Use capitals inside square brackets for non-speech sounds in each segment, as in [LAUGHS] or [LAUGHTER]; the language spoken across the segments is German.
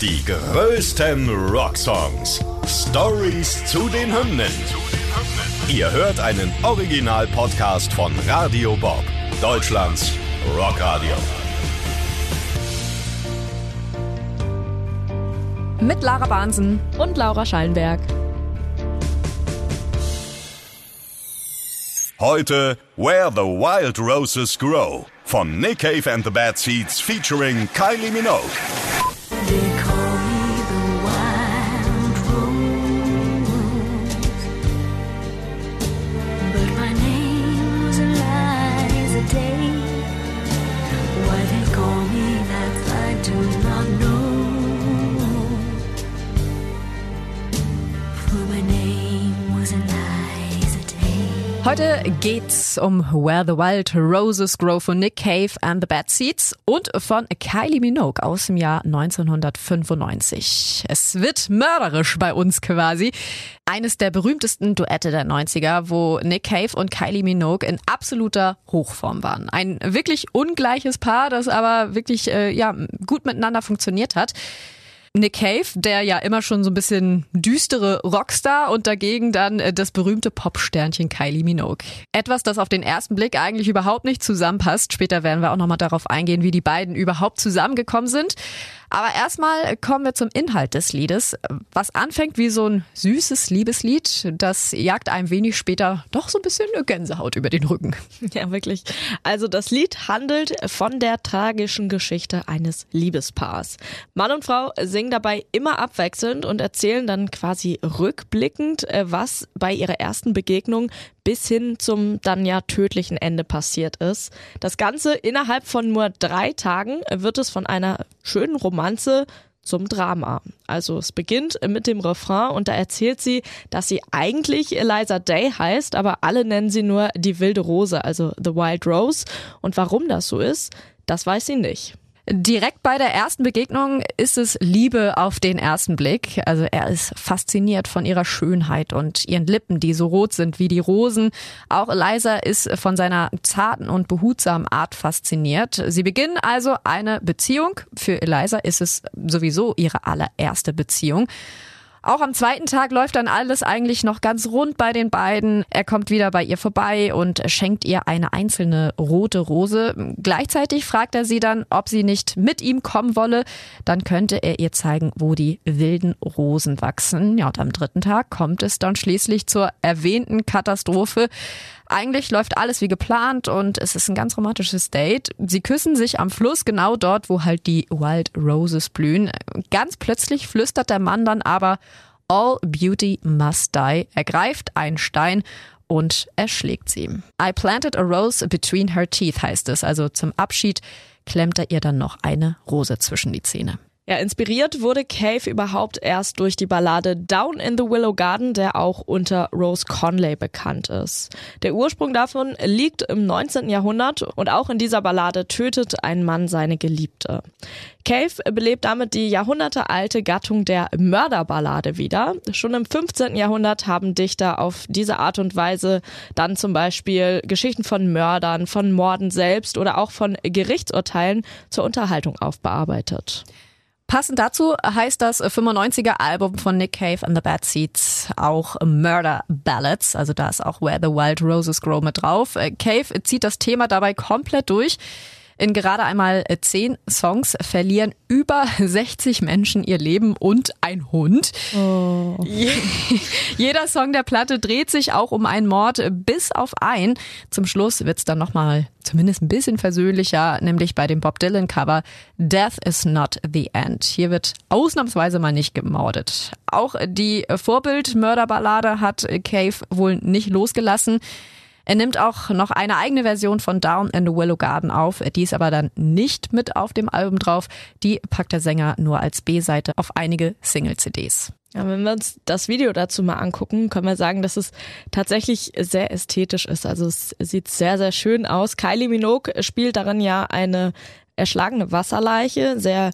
Die größten Rocksongs. Stories zu den Hymnen. Ihr hört einen Original-Podcast von Radio Bob, Deutschlands Rockradio. Mit Lara Bahnsen. und Laura Schallenberg. Heute Where the Wild Roses Grow von Nick Cave and the Bad Seeds featuring Kylie Minogue. Not know. Heute geht's um Where the Wild Roses Grow von Nick Cave and the Bad Seeds und von Kylie Minogue aus dem Jahr 1995. Es wird mörderisch bei uns quasi. Eines der berühmtesten Duette der 90er, wo Nick Cave und Kylie Minogue in absoluter Hochform waren. Ein wirklich ungleiches Paar, das aber wirklich äh, ja, gut miteinander funktioniert hat. Nick Cave, der ja immer schon so ein bisschen düstere Rockstar und dagegen dann äh, das berühmte Popsternchen Kylie Minogue. Etwas, das auf den ersten Blick eigentlich überhaupt nicht zusammenpasst. Später werden wir auch nochmal darauf eingehen, wie die beiden überhaupt zusammengekommen sind. Aber erstmal kommen wir zum Inhalt des Liedes, was anfängt wie so ein süßes Liebeslied. Das jagt einem wenig später doch so ein bisschen eine Gänsehaut über den Rücken. [LAUGHS] Ja, wirklich. Also das Lied handelt von der tragischen Geschichte eines Liebespaars. Mann und Frau singen dabei immer abwechselnd und erzählen dann quasi rückblickend, äh, was bei ihrer ersten Begegnung bis hin zum dann ja tödlichen Ende passiert ist. Das Ganze innerhalb von nur drei Tagen wird es von einer schönen Romanze zum Drama. Also es beginnt mit dem Refrain und da erzählt sie, dass sie eigentlich Eliza Day heißt, aber alle nennen sie nur die wilde Rose, also The Wild Rose. Und warum das so ist, das weiß sie nicht. Direkt bei der ersten Begegnung ist es Liebe auf den ersten Blick. Also er ist fasziniert von ihrer Schönheit und ihren Lippen, die so rot sind wie die Rosen. Auch Eliza ist von seiner zarten und behutsamen Art fasziniert. Sie beginnen also eine Beziehung. Für Eliza ist es sowieso ihre allererste Beziehung. Auch am zweiten Tag läuft dann alles eigentlich noch ganz rund bei den beiden. Er kommt wieder bei ihr vorbei und schenkt ihr eine einzelne rote Rose. Gleichzeitig fragt er sie dann, ob sie nicht mit ihm kommen wolle. Dann könnte er ihr zeigen, wo die wilden Rosen wachsen. Ja, und am dritten Tag kommt es dann schließlich zur erwähnten Katastrophe. Eigentlich läuft alles wie geplant und es ist ein ganz romantisches Date. Sie küssen sich am Fluss, genau dort, wo halt die Wild Roses blühen. Ganz plötzlich flüstert der Mann dann aber, All Beauty must die. Er greift einen Stein und erschlägt sie. I planted a rose between her teeth heißt es. Also zum Abschied klemmt er ihr dann noch eine Rose zwischen die Zähne. Ja, inspiriert wurde Cave überhaupt erst durch die Ballade Down in the Willow Garden, der auch unter Rose Conley bekannt ist. Der Ursprung davon liegt im 19. Jahrhundert und auch in dieser Ballade tötet ein Mann seine Geliebte. Cave belebt damit die jahrhundertealte Gattung der Mörderballade wieder. Schon im 15. Jahrhundert haben Dichter auf diese Art und Weise dann zum Beispiel Geschichten von Mördern, von Morden selbst oder auch von Gerichtsurteilen zur Unterhaltung aufbearbeitet. Passend dazu heißt das 95er Album von Nick Cave and the Bad Seeds auch Murder Ballads. Also da ist auch Where the Wild Roses Grow mit drauf. Cave zieht das Thema dabei komplett durch. In gerade einmal zehn Songs verlieren über 60 Menschen ihr Leben und ein Hund. Oh. Jeder Song der Platte dreht sich auch um einen Mord, bis auf ein. Zum Schluss wird's dann nochmal zumindest ein bisschen versöhnlicher, nämlich bei dem Bob Dylan Cover Death is not the end. Hier wird ausnahmsweise mal nicht gemordet. Auch die Vorbildmörderballade hat Cave wohl nicht losgelassen. Er nimmt auch noch eine eigene Version von Down in the Willow Garden auf. Die ist aber dann nicht mit auf dem Album drauf. Die packt der Sänger nur als B-Seite auf einige Single-CDs. Ja, wenn wir uns das Video dazu mal angucken, können wir sagen, dass es tatsächlich sehr ästhetisch ist. Also es sieht sehr, sehr schön aus. Kylie Minogue spielt darin ja eine erschlagene Wasserleiche, sehr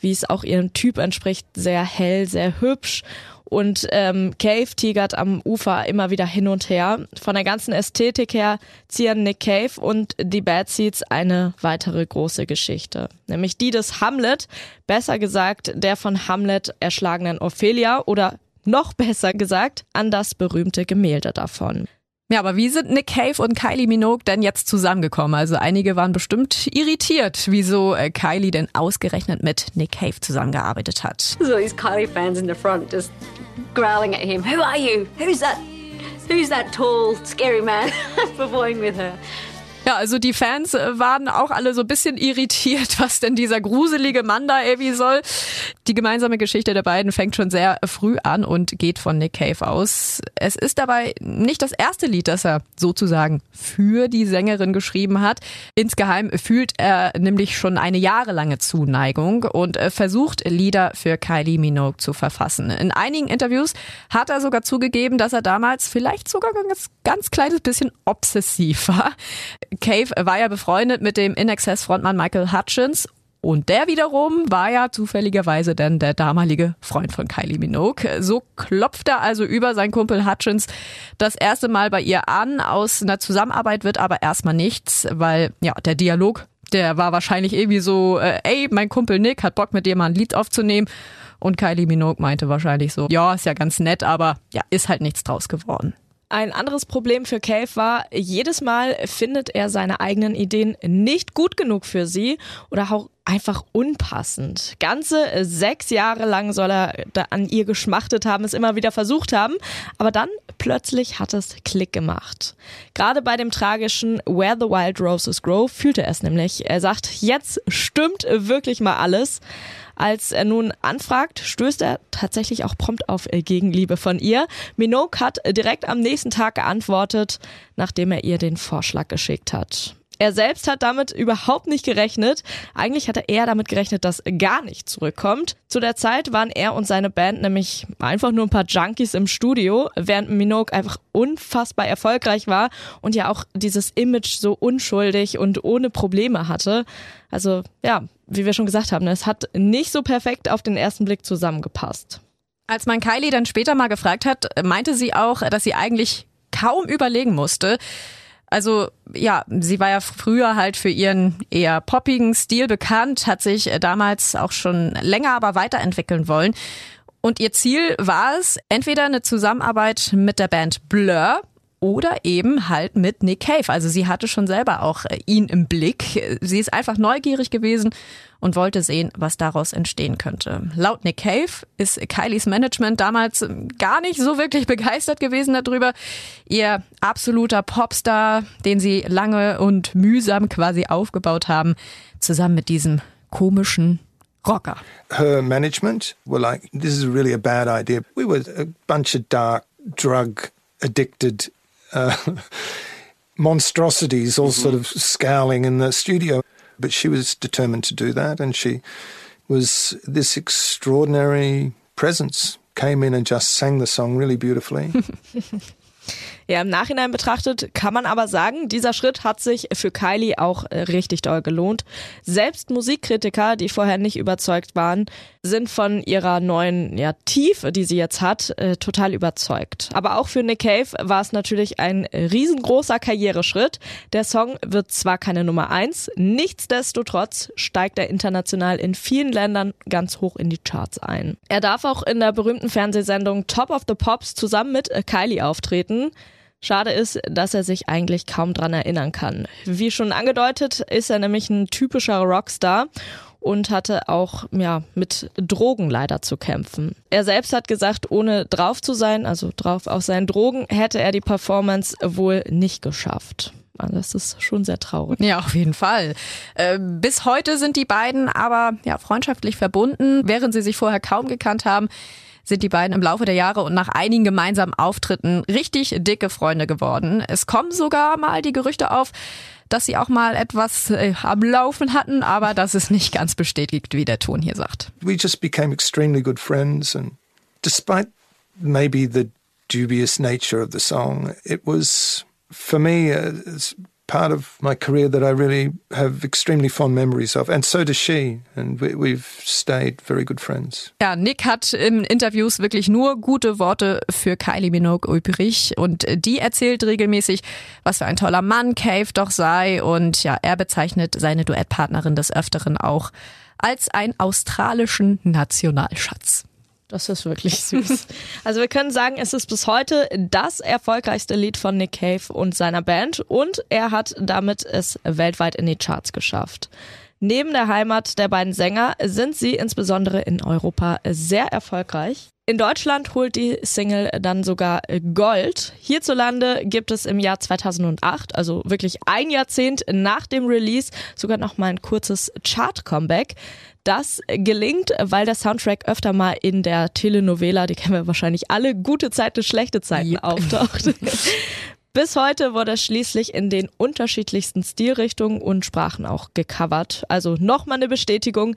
wie es auch ihrem Typ entspricht, sehr hell, sehr hübsch. Und ähm, Cave tigert am Ufer immer wieder hin und her. Von der ganzen Ästhetik her ziehen Nick Cave und die Bad Seeds eine weitere große Geschichte. Nämlich die des Hamlet, besser gesagt der von Hamlet erschlagenen Ophelia oder noch besser gesagt an das berühmte Gemälde davon. Ja, aber wie sind Nick Cave und Kylie Minogue denn jetzt zusammengekommen? Also einige waren bestimmt irritiert, wieso äh, Kylie denn ausgerechnet mit Nick Cave zusammengearbeitet hat. So these Kylie fans in the front just growling at him. Who are you? Who's that? Who's that tall, scary man [LAUGHS] performing with her? Ja, also die Fans äh, waren auch alle so ein bisschen irritiert, [LAUGHS] was denn dieser gruselige Mann da irgendwie soll. Die gemeinsame Geschichte der beiden fängt schon sehr früh an und geht von Nick Cave aus. Es ist dabei nicht das erste Lied, das er sozusagen für die Sängerin geschrieben hat. Insgeheim fühlt er nämlich schon eine jahrelange Zuneigung und äh, versucht Lieder für Kylie Minogue zu verfassen. In einigen Interviews hat er sogar zugegeben, dass er damals vielleicht sogar ein ganz, ganz kleines bisschen obsessiv war. Cave war ja befreundet mit dem In-Excess-Frontmann Michael Hutchins und der wiederum war ja zufälligerweise dann der damalige Freund von Kylie Minogue. So klopft er also über seinen Kumpel Hutchins das erste Mal bei ihr an. Aus einer Zusammenarbeit wird aber erstmal nichts, weil ja der Dialog, der war wahrscheinlich irgendwie so, äh, ey, mein Kumpel Nick hat Bock mit dir mal ein Lied aufzunehmen. Und Kylie Minogue meinte wahrscheinlich so, ja, ist ja ganz nett, aber ja, ist halt nichts draus geworden. Ein anderes Problem für Cave war, jedes Mal findet er seine eigenen Ideen nicht gut genug für sie oder auch einfach unpassend. Ganze sechs Jahre lang soll er da an ihr geschmachtet haben, es immer wieder versucht haben, aber dann plötzlich hat es Klick gemacht. Gerade bei dem tragischen Where the Wild Roses Grow fühlte er es nämlich. Er sagt, jetzt stimmt wirklich mal alles. Als er nun anfragt, stößt er tatsächlich auch prompt auf Gegenliebe von ihr. Minogue hat direkt am nächsten Tag geantwortet, nachdem er ihr den Vorschlag geschickt hat. Er selbst hat damit überhaupt nicht gerechnet. Eigentlich hatte er damit gerechnet, dass gar nicht zurückkommt. Zu der Zeit waren er und seine Band nämlich einfach nur ein paar Junkies im Studio, während Minogue einfach unfassbar erfolgreich war und ja auch dieses Image so unschuldig und ohne Probleme hatte. Also ja, wie wir schon gesagt haben, es hat nicht so perfekt auf den ersten Blick zusammengepasst. Als man Kylie dann später mal gefragt hat, meinte sie auch, dass sie eigentlich kaum überlegen musste. Also ja, sie war ja früher halt für ihren eher poppigen Stil bekannt, hat sich damals auch schon länger aber weiterentwickeln wollen. Und ihr Ziel war es, entweder eine Zusammenarbeit mit der Band Blur oder eben halt mit Nick Cave. Also sie hatte schon selber auch äh, ihn im Blick. Sie ist einfach neugierig gewesen und wollte sehen, was daraus entstehen könnte. Laut Nick Cave ist Kylies Management damals gar nicht so wirklich [LAUGHS] begeistert gewesen darüber. Ihr absoluter Popstar, den sie lange und mühsam quasi aufgebaut haben, zusammen mit diesem komischen Rocker. her management were like, this is really a bad idea. We were a bunch of dark, drug addicted uh, [LAUGHS] monstrosities, all sort of scowling in the studio. But she was determined to do that, and she was this extraordinary presence. Came in and just sang the song really beautifully. [LAUGHS] Ja, im Nachhinein betrachtet kann man aber sagen, dieser Schritt hat sich für Kylie auch äh, richtig doll gelohnt. Selbst Musikkritiker, die vorher nicht überzeugt waren, sind von ihrer neuen ja, Tiefe, die sie jetzt hat, äh, total überzeugt. Aber auch für Nick Cave war es natürlich ein riesengroßer Karriereschritt. Der Song wird zwar keine Nummer eins, nichtsdestotrotz steigt er international in vielen Ländern ganz hoch in die Charts ein. Er darf auch in der berühmten Fernsehsendung Top of the Pops zusammen mit äh, Kylie auftreten. Schade ist, dass er sich eigentlich kaum dran erinnern kann. Wie schon angedeutet, ist er nämlich ein typischer Rockstar und hatte auch ja mit Drogen leider zu kämpfen. Er selbst hat gesagt, ohne drauf zu sein, also drauf auf seinen Drogen, hätte er die Performance wohl nicht geschafft. Also das ist schon sehr traurig. Ja, auf jeden Fall. Äh, bis heute sind die beiden aber ja freundschaftlich verbunden, während sie sich vorher kaum gekannt haben sind die beiden im Laufe der Jahre und nach einigen gemeinsamen Auftritten richtig dicke Freunde geworden. Es kommen sogar mal die Gerüchte auf, dass sie auch mal etwas äh, am Laufen hatten, aber das ist nicht ganz bestätigt, wie der Ton hier sagt. we just became extremely good friends, and despite maybe the dubious nature of the song, it was for me uh, it's part of my career that I really have extremely fond memories of. And so does she. And we, we've stayed very good friends. Ja, Nick hat in Interviews wirklich nur gute Worte für Kylie Minogue übrig und die erzählt regelmäßig, was für ein toller Mann Cave doch sei und ja, er bezeichnet seine Duettpartnerin des Öfteren auch als einen australischen Nationalschatz. Das ist wirklich süß. [LAUGHS] Also wir können sagen, es ist bis heute das erfolgreichste Lied von Nick Cave und seiner Band und er hat damit es weltweit in die Charts geschafft. Neben der Heimat der beiden Sänger sind sie insbesondere in Europa sehr erfolgreich. In Deutschland holt die Single dann sogar Gold. Hierzulande gibt es im Jahr 2008, also wirklich ein Jahrzehnt nach dem Release, sogar noch mal ein kurzes Chart-Comeback. Das gelingt, weil der Soundtrack öfter mal in der Telenovela, die kennen wir wahrscheinlich alle, gute Zeiten, schlechte Zeiten Yep. auftaucht. [LAUGHS] Bis heute wurde es schließlich in den unterschiedlichsten Stilrichtungen und Sprachen auch gecovert. Also nochmal eine Bestätigung,